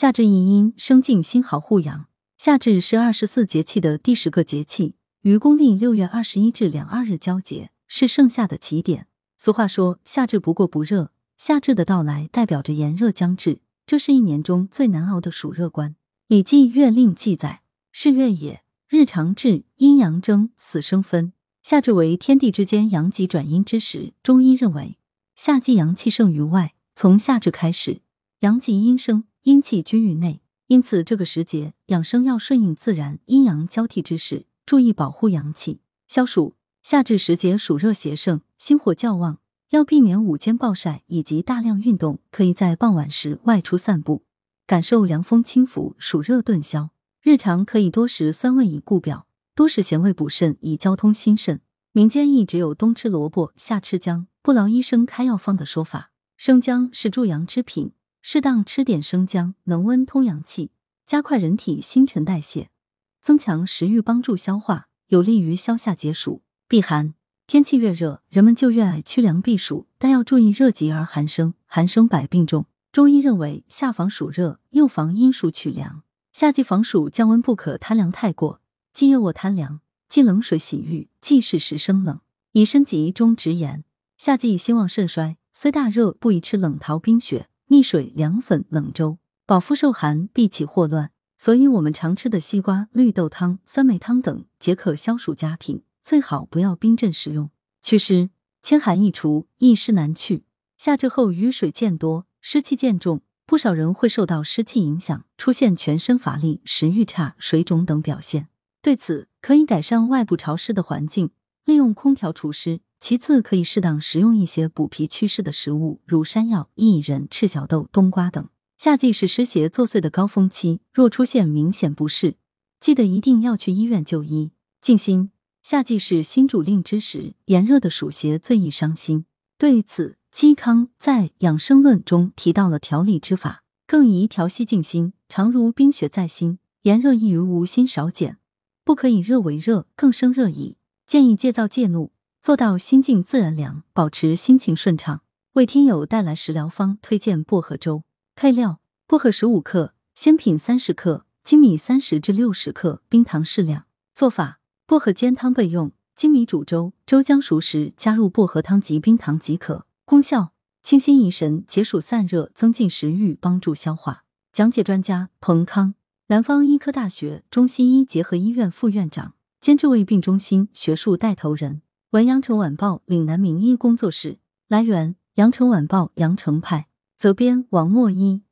夏至一阴，生静心好护阳。夏至是二十四节气的第十个节气，于公历六月二十一至两二日交节，是盛夏的起点。俗话说“夏至不过不热”，夏至的到来代表着炎热将至，这是一年中最难熬的暑热关。《礼记·月令》记载：“是月也，日长至，阴阳争，死生分。夏至为天地之间阳极转阴之时。中医认为，夏季阳气盛于外，从夏至开始，阳极阴生，阴气居于内。”因此，这个时节养生要顺应自然，阴阳交替之时，注意保护阳气。消暑，夏至时节暑热邪盛，心火较旺，要避免午间暴晒以及大量运动，可以在傍晚时外出散步，感受凉风轻拂，暑热顿消。日常可以多食酸味以固表，多食咸味补肾以交通心肾。民间亦只有冬吃萝卜，夏吃姜，不劳医生开药方的说法。生姜是助阳之品。适当吃点生姜，能温通阳气，加快人体新陈代谢，增强食欲，帮助消化，有利于消夏解暑、避寒。天气越热，人们就越爱驱凉避暑，但要注意热极而寒生，寒生百病重。中医认为，夏防暑热，又防阴暑取凉。夏季防暑降温不可贪凉太过，既夜卧贪凉，既冷水洗浴，既适时生冷，以身急中直言。夏季兴旺肾衰，虽大热不宜吃冷桃冰雪。蜜水、凉粉、冷粥，饱腹受寒必起霍乱，所以我们常吃的西瓜、绿豆汤、酸梅汤等皆可消暑佳品，最好不要冰镇食用。祛湿，千寒易除，易湿难去。夏至后雨水渐多，湿气渐重，不少人会受到湿气影响，出现全身乏力、食欲差、水肿等表现。对此，可以改善外部潮湿的环境，利用空调除湿。其次，可以适当食用一些补脾祛湿的食物，如山药、薏仁、赤小豆、冬瓜等。夏季是湿邪作祟的高峰期，若出现明显不适，记得一定要去医院就医。静心，夏季是心主令之时，炎热的暑邪最易伤心。对此，嵇康在《养生论》中提到了调理之法，更宜调息静心。常如冰雪在心，炎热易于无心少减，不可以热为热，更生热矣。建议戒躁戒怒。做到心静自然凉，保持心情顺畅。为听友带来食疗方，推荐薄荷粥。配料：薄荷十五克，鲜品三十克，粳米三十至六十克，冰糖适量。做法：薄荷煎汤备用，粳米煮粥，粥将熟时加入薄荷汤及冰糖即可。功效：清心怡神，解暑散热，增进食欲，帮助消化。讲解专家：彭康，南方医科大学中西医结合医院副院长，兼治胃病中心学术带头人。文阳城晚报岭南名医工作室来源：阳城晚报阳城派责编：王墨一。